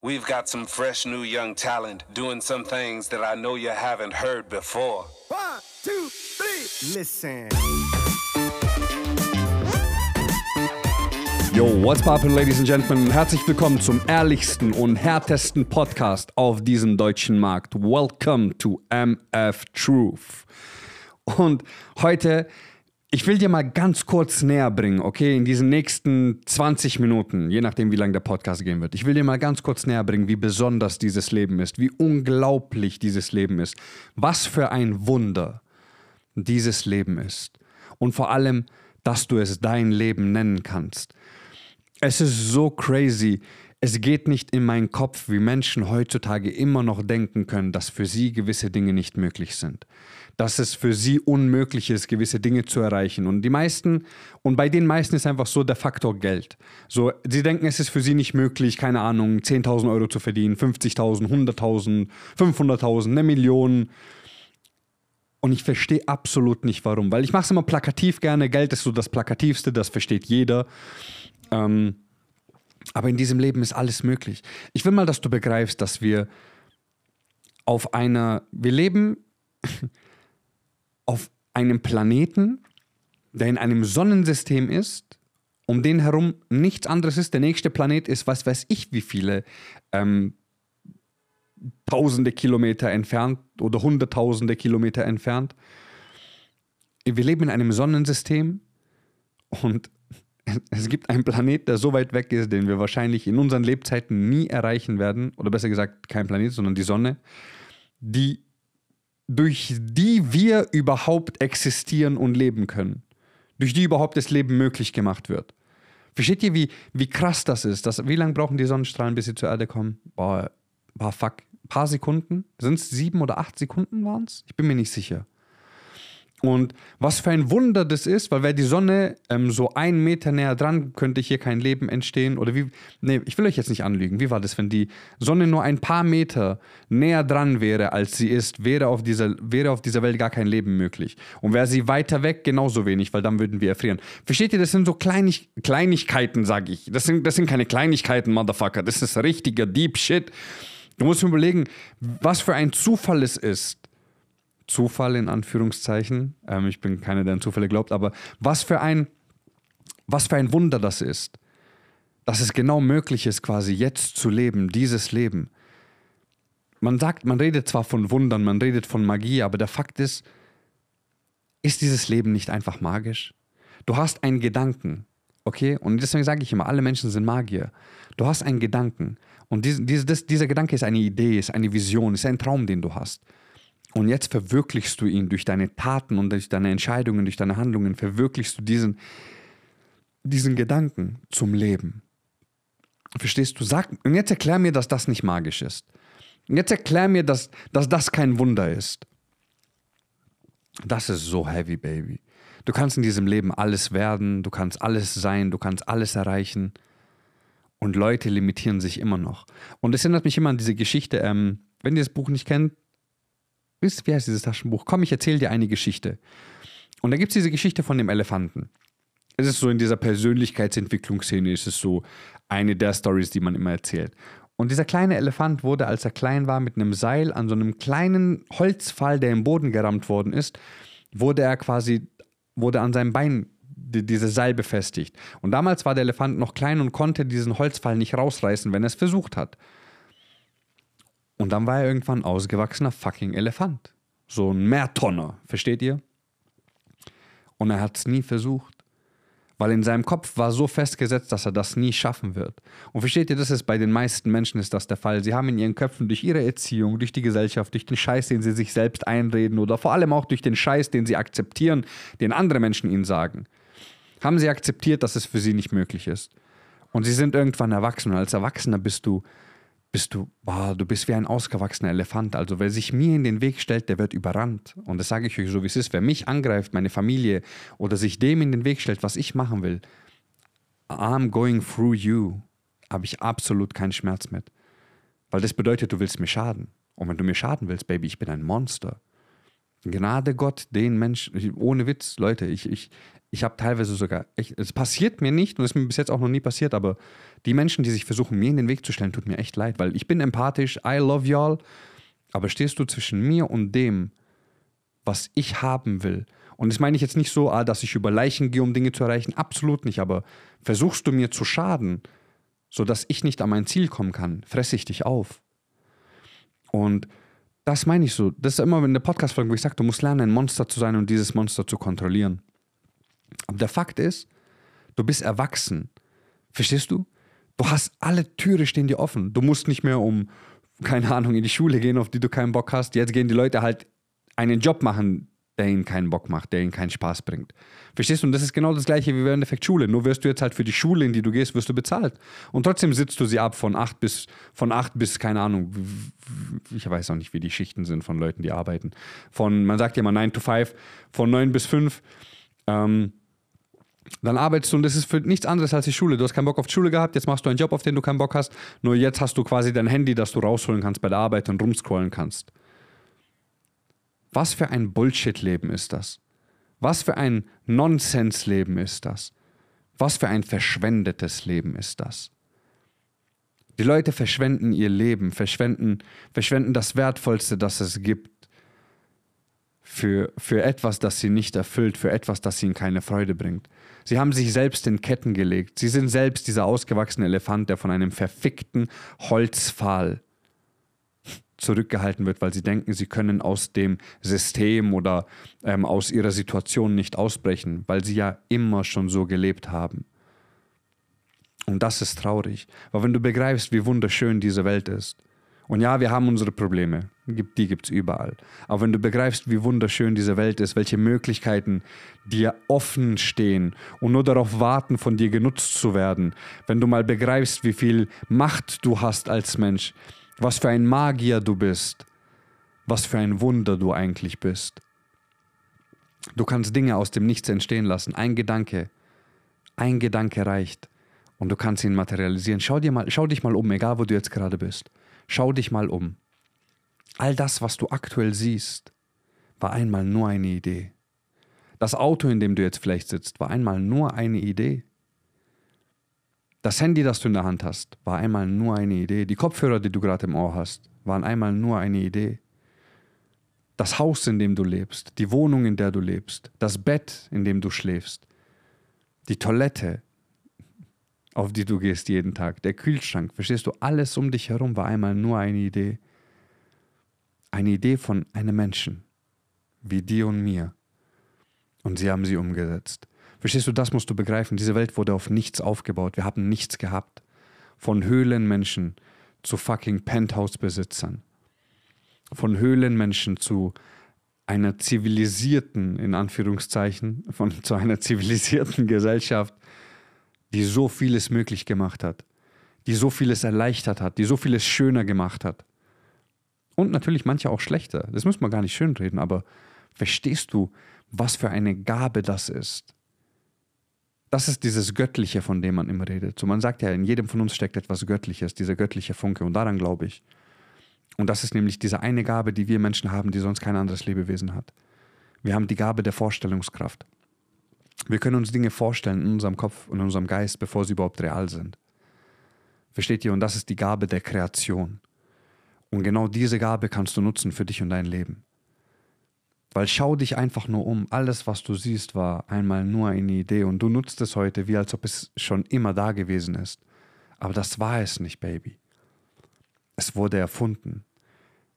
We've got some fresh new young talent doing some things that I know you haven't heard before. One, two, three. Listen. Yo, what's poppin', ladies and gentlemen? Herzlich willkommen zum ehrlichsten und härtesten Podcast auf diesem deutschen Markt. Welcome to MF Truth. Und heute, ich will dir mal ganz kurz näher bringen, okay, in diesen nächsten 20 Minuten, je nachdem, wie lange der Podcast gehen wird. Ich will dir mal ganz kurz näher bringen, wie besonders dieses Leben ist, wie unglaublich dieses Leben ist, was für ein Wunder dieses Leben ist. Und vor allem, dass du es dein Leben nennen kannst. Es ist so crazy. Es geht nicht in meinen Kopf, wie Menschen heutzutage immer noch denken können, dass für sie gewisse Dinge nicht möglich sind. Dass es für sie unmöglich ist, gewisse Dinge zu erreichen. Und die meisten, und bei den meisten ist einfach so der Faktor Geld. So, sie denken, es ist für sie nicht möglich, keine Ahnung, 10.000 Euro zu verdienen, 50.000, 100.000, 500.000, eine Million. Und ich verstehe absolut nicht warum. Weil ich mache es immer plakativ gerne. Geld ist so das Plakativste, das versteht jeder. Ähm, aber in diesem Leben ist alles möglich. Ich will mal, dass du begreifst, dass wir auf einer, wir leben auf einem Planeten, der in einem Sonnensystem ist, um den herum nichts anderes ist. Der nächste Planet ist, was weiß ich, wie viele ähm, tausende Kilometer entfernt oder hunderttausende Kilometer entfernt. Wir leben in einem Sonnensystem und es gibt einen Planet, der so weit weg ist, den wir wahrscheinlich in unseren Lebzeiten nie erreichen werden, oder besser gesagt kein Planet, sondern die Sonne, die durch die wir überhaupt existieren und leben können. Durch die überhaupt das Leben möglich gemacht wird. Versteht ihr, wie, wie krass das ist? Das, wie lange brauchen die Sonnenstrahlen, bis sie zur Erde kommen? Boah, boah fuck. Ein paar Sekunden? Sind es sieben oder acht Sekunden waren es? Ich bin mir nicht sicher. Und was für ein Wunder das ist, weil wäre die Sonne ähm, so einen Meter näher dran, könnte hier kein Leben entstehen. Oder wie, nee, ich will euch jetzt nicht anlügen. Wie war das, wenn die Sonne nur ein paar Meter näher dran wäre, als sie ist, wäre auf dieser, wäre auf dieser Welt gar kein Leben möglich. Und wäre sie weiter weg, genauso wenig, weil dann würden wir erfrieren. Versteht ihr, das sind so Kleinig Kleinigkeiten, sag ich. Das sind, das sind keine Kleinigkeiten, Motherfucker. Das ist richtiger Deep Shit. Du musst mir überlegen, was für ein Zufall es ist Zufall in Anführungszeichen. Ähm, ich bin keiner, der an Zufälle glaubt, aber was für ein, was für ein Wunder das ist, dass es genau möglich ist, quasi jetzt zu leben, dieses Leben. Man sagt, man redet zwar von Wundern, man redet von Magie, aber der Fakt ist, ist dieses Leben nicht einfach magisch? Du hast einen Gedanken, okay? Und deswegen sage ich immer, alle Menschen sind Magier. Du hast einen Gedanken. Und dies, dies, das, dieser Gedanke ist eine Idee, ist eine Vision, ist ein Traum, den du hast. Und jetzt verwirklichst du ihn durch deine Taten und durch deine Entscheidungen, durch deine Handlungen, verwirklichst du diesen, diesen Gedanken zum Leben. Verstehst du? Sag, und jetzt erklär mir, dass das nicht magisch ist. Und jetzt erklär mir, dass, dass das kein Wunder ist. Das ist so heavy, Baby. Du kannst in diesem Leben alles werden, du kannst alles sein, du kannst alles erreichen. Und Leute limitieren sich immer noch. Und es erinnert mich immer an diese Geschichte, ähm, wenn ihr das Buch nicht kennt, wie heißt dieses Taschenbuch? Komm, ich erzähle dir eine Geschichte. Und da gibt es diese Geschichte von dem Elefanten. Es ist so in dieser Persönlichkeitsentwicklungsszene, ist es so eine der Stories, die man immer erzählt. Und dieser kleine Elefant wurde, als er klein war, mit einem Seil an so einem kleinen Holzpfahl, der im Boden gerammt worden ist, wurde er quasi, wurde an seinem Bein die, diese Seil befestigt. Und damals war der Elefant noch klein und konnte diesen Holzpfahl nicht rausreißen, wenn er es versucht hat. Und dann war er irgendwann ausgewachsener fucking Elefant. So ein Mehrtonner, versteht ihr? Und er hat es nie versucht. Weil in seinem Kopf war so festgesetzt, dass er das nie schaffen wird. Und versteht ihr, das ist bei den meisten Menschen ist das der Fall. Sie haben in ihren Köpfen durch ihre Erziehung, durch die Gesellschaft, durch den Scheiß, den sie sich selbst einreden oder vor allem auch durch den Scheiß, den sie akzeptieren, den andere Menschen ihnen sagen, haben sie akzeptiert, dass es für sie nicht möglich ist. Und sie sind irgendwann erwachsen. Und als Erwachsener bist du bist du, boah, du bist wie ein ausgewachsener Elefant. Also wer sich mir in den Weg stellt, der wird überrannt. Und das sage ich euch so, wie es ist. Wer mich angreift, meine Familie, oder sich dem in den Weg stellt, was ich machen will, I'm going through you, habe ich absolut keinen Schmerz mit. Weil das bedeutet, du willst mir schaden. Und wenn du mir schaden willst, Baby, ich bin ein Monster. Gnade Gott, den Menschen, ohne Witz, Leute, ich, ich, ich habe teilweise sogar, echt, es passiert mir nicht und es ist mir bis jetzt auch noch nie passiert, aber die Menschen, die sich versuchen, mir in den Weg zu stellen, tut mir echt leid, weil ich bin empathisch, I love y'all, aber stehst du zwischen mir und dem, was ich haben will? Und das meine ich jetzt nicht so, ah, dass ich über Leichen gehe, um Dinge zu erreichen, absolut nicht, aber versuchst du mir zu schaden, sodass ich nicht an mein Ziel kommen kann, fresse ich dich auf. Und das meine ich so. Das ist immer in der Podcast-Folge, wo ich sage, du musst lernen, ein Monster zu sein und dieses Monster zu kontrollieren. Aber der Fakt ist, du bist erwachsen. Verstehst du? Du hast alle Türen stehen dir offen. Du musst nicht mehr um, keine Ahnung, in die Schule gehen, auf die du keinen Bock hast. Jetzt gehen die Leute halt einen Job machen, der ihnen keinen Bock macht, der ihnen keinen Spaß bringt. Verstehst du? Und das ist genau das gleiche wie während der Schule. Nur wirst du jetzt halt für die Schule, in die du gehst, wirst du bezahlt. Und trotzdem sitzt du sie ab von acht bis, von acht bis, keine Ahnung, ich weiß auch nicht, wie die Schichten sind von Leuten, die arbeiten. Von, man sagt ja mal 9 to 5, von 9 bis 5. Ähm, dann arbeitest du und das ist für nichts anderes als die Schule. Du hast keinen Bock auf die Schule gehabt, jetzt machst du einen Job, auf den du keinen Bock hast. Nur jetzt hast du quasi dein Handy, das du rausholen kannst bei der Arbeit und rumscrollen kannst. Was für ein Bullshit-Leben ist das? Was für ein Nonsens-Leben ist das? Was für ein verschwendetes Leben ist das? Die Leute verschwenden ihr Leben, verschwenden, verschwenden das Wertvollste, das es gibt, für, für etwas, das sie nicht erfüllt, für etwas, das ihnen keine Freude bringt. Sie haben sich selbst in Ketten gelegt. Sie sind selbst dieser ausgewachsene Elefant, der von einem verfickten Holzpfahl zurückgehalten wird, weil sie denken, sie können aus dem System oder ähm, aus ihrer Situation nicht ausbrechen, weil sie ja immer schon so gelebt haben. Und das ist traurig, weil wenn du begreifst, wie wunderschön diese Welt ist, und ja, wir haben unsere Probleme, die gibt es überall, aber wenn du begreifst, wie wunderschön diese Welt ist, welche Möglichkeiten dir offen stehen und nur darauf warten, von dir genutzt zu werden, wenn du mal begreifst, wie viel Macht du hast als Mensch, was für ein Magier du bist, was für ein Wunder du eigentlich bist. Du kannst Dinge aus dem Nichts entstehen lassen. Ein Gedanke, ein Gedanke reicht und du kannst ihn materialisieren. Schau, dir mal, schau dich mal um, egal wo du jetzt gerade bist. Schau dich mal um. All das, was du aktuell siehst, war einmal nur eine Idee. Das Auto, in dem du jetzt vielleicht sitzt, war einmal nur eine Idee. Das Handy, das du in der Hand hast, war einmal nur eine Idee. Die Kopfhörer, die du gerade im Ohr hast, waren einmal nur eine Idee. Das Haus, in dem du lebst, die Wohnung, in der du lebst, das Bett, in dem du schläfst, die Toilette, auf die du gehst jeden Tag, der Kühlschrank, verstehst du, alles um dich herum war einmal nur eine Idee. Eine Idee von einem Menschen, wie dir und mir. Und sie haben sie umgesetzt. Verstehst du, das musst du begreifen. Diese Welt wurde auf nichts aufgebaut. Wir haben nichts gehabt. Von Höhlenmenschen zu fucking Penthouse-Besitzern. Von Höhlenmenschen zu einer zivilisierten, in Anführungszeichen, von, zu einer zivilisierten Gesellschaft, die so vieles möglich gemacht hat, die so vieles erleichtert hat, die so vieles schöner gemacht hat. Und natürlich manche auch schlechter. Das muss man gar nicht schönreden, aber verstehst du, was für eine Gabe das ist? das ist dieses Göttliche, von dem man immer redet. So, man sagt ja, in jedem von uns steckt etwas Göttliches, dieser göttliche Funke. Und daran glaube ich. Und das ist nämlich diese eine Gabe, die wir Menschen haben, die sonst kein anderes Lebewesen hat. Wir haben die Gabe der Vorstellungskraft. Wir können uns Dinge vorstellen in unserem Kopf und in unserem Geist, bevor sie überhaupt real sind. Versteht ihr? Und das ist die Gabe der Kreation. Und genau diese Gabe kannst du nutzen für dich und dein Leben. Weil schau dich einfach nur um. Alles, was du siehst, war einmal nur eine Idee und du nutzt es heute, wie als ob es schon immer da gewesen ist. Aber das war es nicht, Baby. Es wurde erfunden.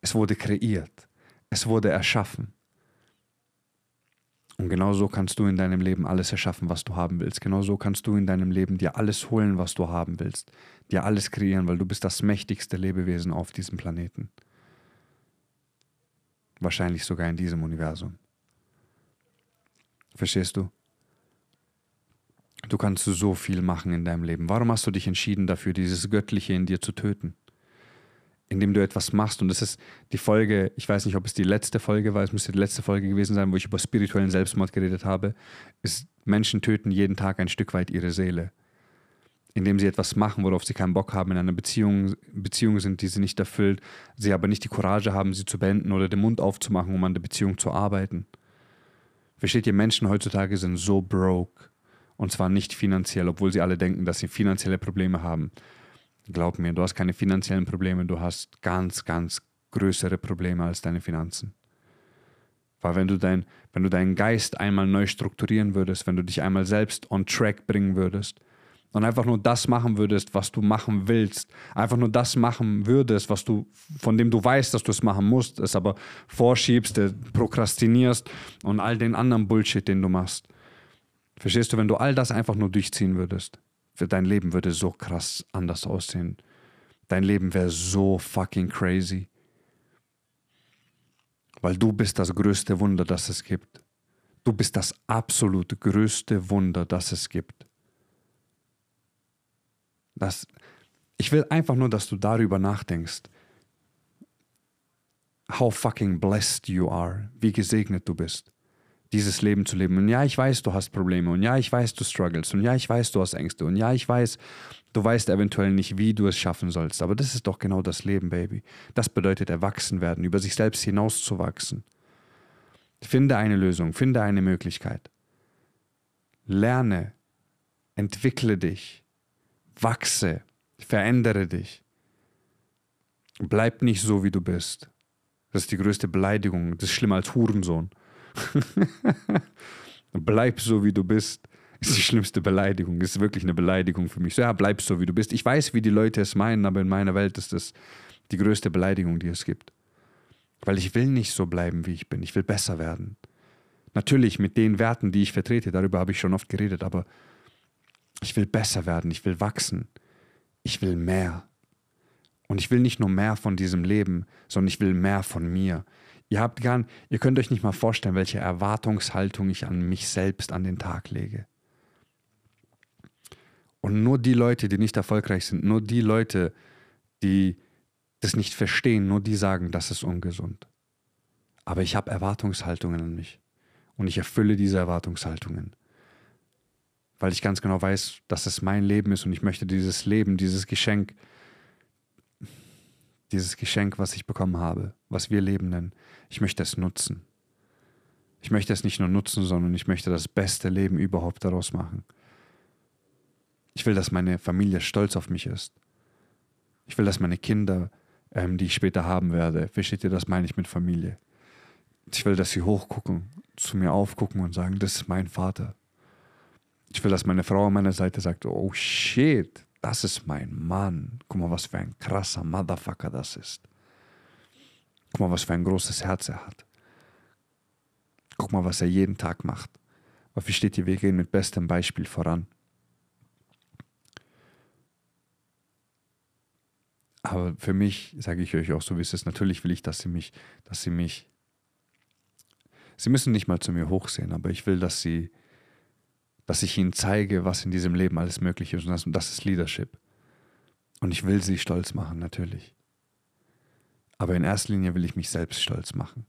Es wurde kreiert. Es wurde erschaffen. Und genau so kannst du in deinem Leben alles erschaffen, was du haben willst. Genau so kannst du in deinem Leben dir alles holen, was du haben willst. Dir alles kreieren, weil du bist das mächtigste Lebewesen auf diesem Planeten. Wahrscheinlich sogar in diesem Universum. Verstehst du? Du kannst so viel machen in deinem Leben. Warum hast du dich entschieden dafür, dieses Göttliche in dir zu töten? Indem du etwas machst. Und das ist die Folge, ich weiß nicht, ob es die letzte Folge war, es müsste die letzte Folge gewesen sein, wo ich über spirituellen Selbstmord geredet habe, ist Menschen töten jeden Tag ein Stück weit ihre Seele indem sie etwas machen, worauf sie keinen Bock haben, in einer Beziehung, Beziehung sind, die sie nicht erfüllt, sie aber nicht die Courage haben, sie zu beenden oder den Mund aufzumachen, um an der Beziehung zu arbeiten. Versteht ihr, Menschen heutzutage sind so broke. Und zwar nicht finanziell, obwohl sie alle denken, dass sie finanzielle Probleme haben. Glaub mir, du hast keine finanziellen Probleme, du hast ganz, ganz größere Probleme als deine Finanzen. Weil wenn du, dein, wenn du deinen Geist einmal neu strukturieren würdest, wenn du dich einmal selbst on track bringen würdest und einfach nur das machen würdest, was du machen willst, einfach nur das machen würdest, was du, von dem du weißt, dass du es machen musst, es aber vorschiebst, äh, prokrastinierst und all den anderen Bullshit, den du machst. Verstehst du, wenn du all das einfach nur durchziehen würdest, dein Leben würde so krass anders aussehen. Dein Leben wäre so fucking crazy. Weil du bist das größte Wunder, das es gibt. Du bist das absolut größte Wunder, das es gibt. Das, ich will einfach nur, dass du darüber nachdenkst. How fucking blessed you are. Wie gesegnet du bist dieses Leben zu leben. Und ja, ich weiß, du hast Probleme. Und ja, ich weiß, du struggles. Und ja, ich weiß, du hast Ängste. Und ja, ich weiß, du weißt eventuell nicht, wie du es schaffen sollst. Aber das ist doch genau das Leben, Baby. Das bedeutet erwachsen werden, über sich selbst hinauszuwachsen. Finde eine Lösung, finde eine Möglichkeit. Lerne, entwickle dich, wachse, verändere dich. Bleib nicht so, wie du bist. Das ist die größte Beleidigung. Das ist schlimmer als Hurensohn. bleib so, wie du bist. Ist die schlimmste Beleidigung. Ist wirklich eine Beleidigung für mich. So, ja, bleib so, wie du bist. Ich weiß, wie die Leute es meinen, aber in meiner Welt ist das die größte Beleidigung, die es gibt. Weil ich will nicht so bleiben, wie ich bin. Ich will besser werden. Natürlich mit den Werten, die ich vertrete, darüber habe ich schon oft geredet, aber ich will besser werden, ich will wachsen, ich will mehr. Und ich will nicht nur mehr von diesem Leben, sondern ich will mehr von mir. Ihr habt gern, ihr könnt euch nicht mal vorstellen, welche Erwartungshaltung ich an mich selbst an den Tag lege. Und nur die Leute, die nicht erfolgreich sind, nur die Leute, die das nicht verstehen, nur die sagen, das ist ungesund. Aber ich habe Erwartungshaltungen an mich. Und ich erfülle diese Erwartungshaltungen. Weil ich ganz genau weiß, dass es mein Leben ist und ich möchte dieses Leben, dieses Geschenk, dieses Geschenk, was ich bekommen habe, was wir Leben nennen, ich möchte es nutzen. Ich möchte es nicht nur nutzen, sondern ich möchte das beste Leben überhaupt daraus machen. Ich will, dass meine Familie stolz auf mich ist. Ich will, dass meine Kinder, ähm, die ich später haben werde, versteht ihr, das meine ich mit Familie. Ich will, dass sie hochgucken, zu mir aufgucken und sagen, das ist mein Vater. Ich will, dass meine Frau an meiner Seite sagt, oh shit, das ist mein Mann. Guck mal, was für ein krasser Motherfucker das ist. Guck mal, was für ein großes Herz er hat. Guck mal, was er jeden Tag macht. Aber versteht ihr, wir gehen mit bestem Beispiel voran. Aber für mich, sage ich euch auch so, wie es ist, natürlich will ich, dass sie mich, dass sie mich, sie müssen nicht mal zu mir hochsehen, aber ich will, dass sie, dass ich ihnen zeige, was in diesem Leben alles möglich ist. Und das, und das ist Leadership. Und ich will sie stolz machen, natürlich. Aber in erster Linie will ich mich selbst stolz machen.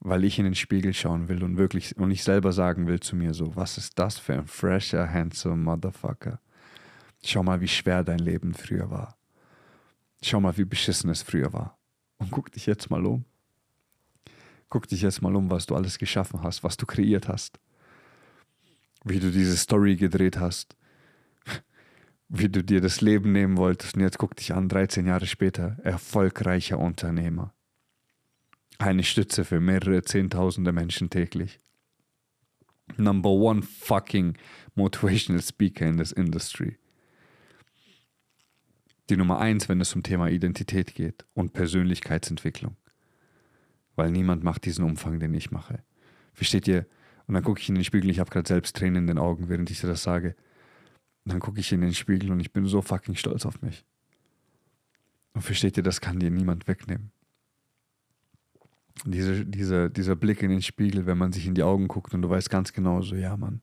Weil ich in den Spiegel schauen will und wirklich und ich selber sagen will zu mir so, was ist das für ein fresher, handsome Motherfucker? Schau mal, wie schwer dein Leben früher war. Schau mal, wie beschissen es früher war. Und guck dich jetzt mal um. Guck dich jetzt mal um, was du alles geschaffen hast, was du kreiert hast wie du diese Story gedreht hast, wie du dir das Leben nehmen wolltest. Und jetzt guck dich an, 13 Jahre später, erfolgreicher Unternehmer. Eine Stütze für mehrere Zehntausende Menschen täglich. Number one fucking motivational speaker in this industry. Die Nummer eins, wenn es um Thema Identität geht und Persönlichkeitsentwicklung. Weil niemand macht diesen Umfang, den ich mache. Versteht ihr? Und dann gucke ich in den Spiegel, ich habe gerade selbst Tränen in den Augen, während ich dir das sage. Und dann gucke ich in den Spiegel und ich bin so fucking stolz auf mich. Und versteht ihr, das kann dir niemand wegnehmen. Diese, diese, dieser Blick in den Spiegel, wenn man sich in die Augen guckt und du weißt ganz genau so, ja Mann,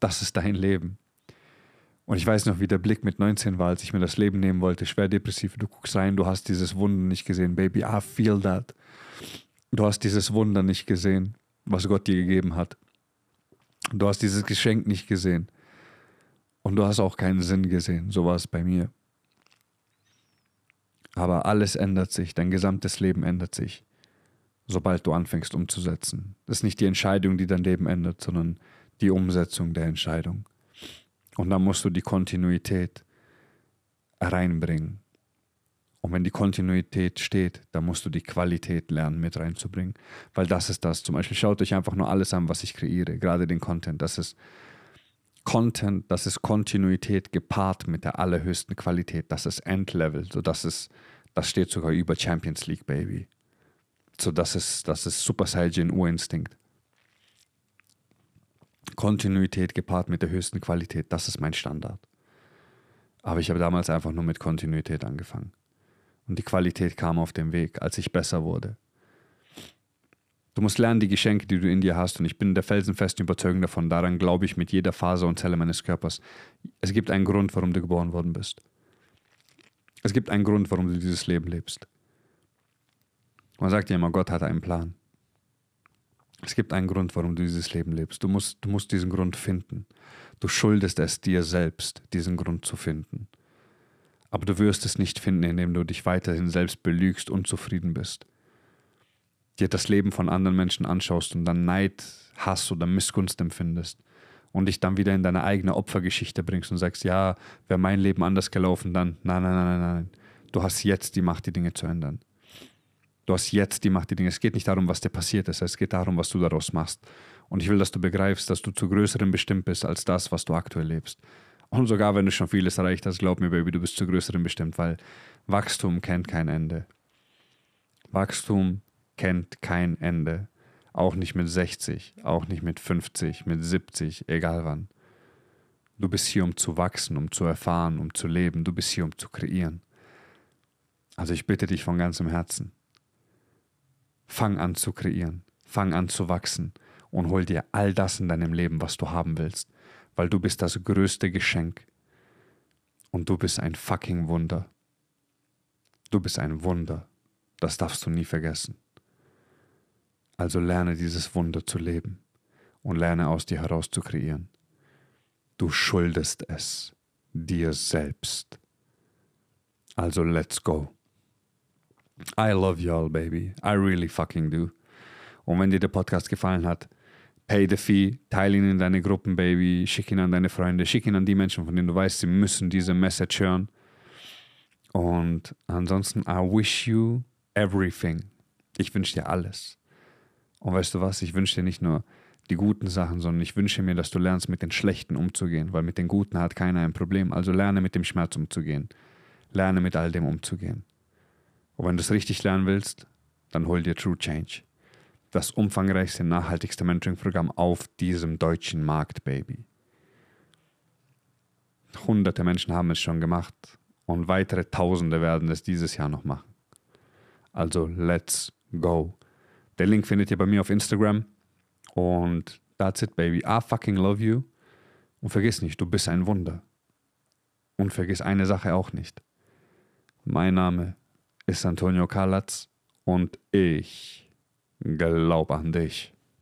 das ist dein Leben. Und ich weiß noch, wie der Blick mit 19 war, als ich mir das Leben nehmen wollte, schwer depressiv. Du guckst rein, du hast dieses Wunder nicht gesehen, Baby, I feel that. Du hast dieses Wunder nicht gesehen was Gott dir gegeben hat. Du hast dieses Geschenk nicht gesehen. Und du hast auch keinen Sinn gesehen. So war es bei mir. Aber alles ändert sich. Dein gesamtes Leben ändert sich. sobald du anfängst umzusetzen. Das ist nicht die Entscheidung, die dein Leben ändert, sondern die Umsetzung der Entscheidung. Und dann musst du die Kontinuität reinbringen. Und wenn die Kontinuität steht, dann musst du die Qualität lernen mit reinzubringen. Weil das ist das. Zum Beispiel schaut euch einfach nur alles an, was ich kreiere, gerade den Content. Das ist Content, das ist Kontinuität gepaart mit der allerhöchsten Qualität. Das ist Endlevel. So, das, ist, das steht sogar über Champions League, Baby. So, das ist, das ist Super Saiyan Urinstinkt. Kontinuität gepaart mit der höchsten Qualität, das ist mein Standard. Aber ich habe damals einfach nur mit Kontinuität angefangen. Und die Qualität kam auf dem Weg, als ich besser wurde. Du musst lernen, die Geschenke, die du in dir hast. Und ich bin der felsenfesten Überzeugung davon, daran glaube ich mit jeder Faser und Zelle meines Körpers. Es gibt einen Grund, warum du geboren worden bist. Es gibt einen Grund, warum du dieses Leben lebst. Man sagt ja immer, Gott hat einen Plan. Es gibt einen Grund, warum du dieses Leben lebst. Du musst, du musst diesen Grund finden. Du schuldest es dir selbst, diesen Grund zu finden. Aber du wirst es nicht finden, indem du dich weiterhin selbst belügst und zufrieden bist. Dir das Leben von anderen Menschen anschaust und dann Neid, Hass oder Missgunst empfindest und dich dann wieder in deine eigene Opfergeschichte bringst und sagst, ja, wäre mein Leben anders gelaufen, dann nein, nein, nein, nein, nein. Du hast jetzt die Macht, die Dinge zu ändern. Du hast jetzt die Macht, die Dinge. Es geht nicht darum, was dir passiert ist, es geht darum, was du daraus machst. Und ich will, dass du begreifst, dass du zu Größerem bestimmt bist als das, was du aktuell lebst. Und sogar wenn du schon vieles erreicht hast, glaub mir, Baby, du bist zu Größerem bestimmt, weil Wachstum kennt kein Ende. Wachstum kennt kein Ende. Auch nicht mit 60, auch nicht mit 50, mit 70, egal wann. Du bist hier, um zu wachsen, um zu erfahren, um zu leben. Du bist hier, um zu kreieren. Also ich bitte dich von ganzem Herzen Fang an zu kreieren, fang an zu wachsen und hol dir all das in deinem Leben, was du haben willst, weil du bist das größte Geschenk und du bist ein fucking Wunder. Du bist ein Wunder, das darfst du nie vergessen. Also lerne dieses Wunder zu leben und lerne aus dir heraus zu kreieren. Du schuldest es dir selbst. Also let's go. I love y'all, baby. I really fucking do. Und wenn dir der Podcast gefallen hat, pay the fee, teile ihn in deine Gruppen, Baby, schick ihn an deine Freunde, schick ihn an die Menschen, von denen du weißt, sie müssen diese Message hören. Und ansonsten, I wish you everything. Ich wünsche dir alles. Und weißt du was, ich wünsche dir nicht nur die guten Sachen, sondern ich wünsche mir, dass du lernst, mit den schlechten umzugehen, weil mit den guten hat keiner ein Problem. Also lerne mit dem Schmerz umzugehen. Lerne mit all dem umzugehen. Und wenn du es richtig lernen willst, dann hol dir True Change. Das umfangreichste, nachhaltigste Mentoring-Programm auf diesem deutschen Markt, Baby. Hunderte Menschen haben es schon gemacht und weitere Tausende werden es dieses Jahr noch machen. Also let's go. Der Link findet ihr bei mir auf Instagram und that's it, baby. I fucking love you. Und vergiss nicht, du bist ein Wunder. Und vergiss eine Sache auch nicht. Mein Name ist Antonio Kalatz und ich glaube an dich.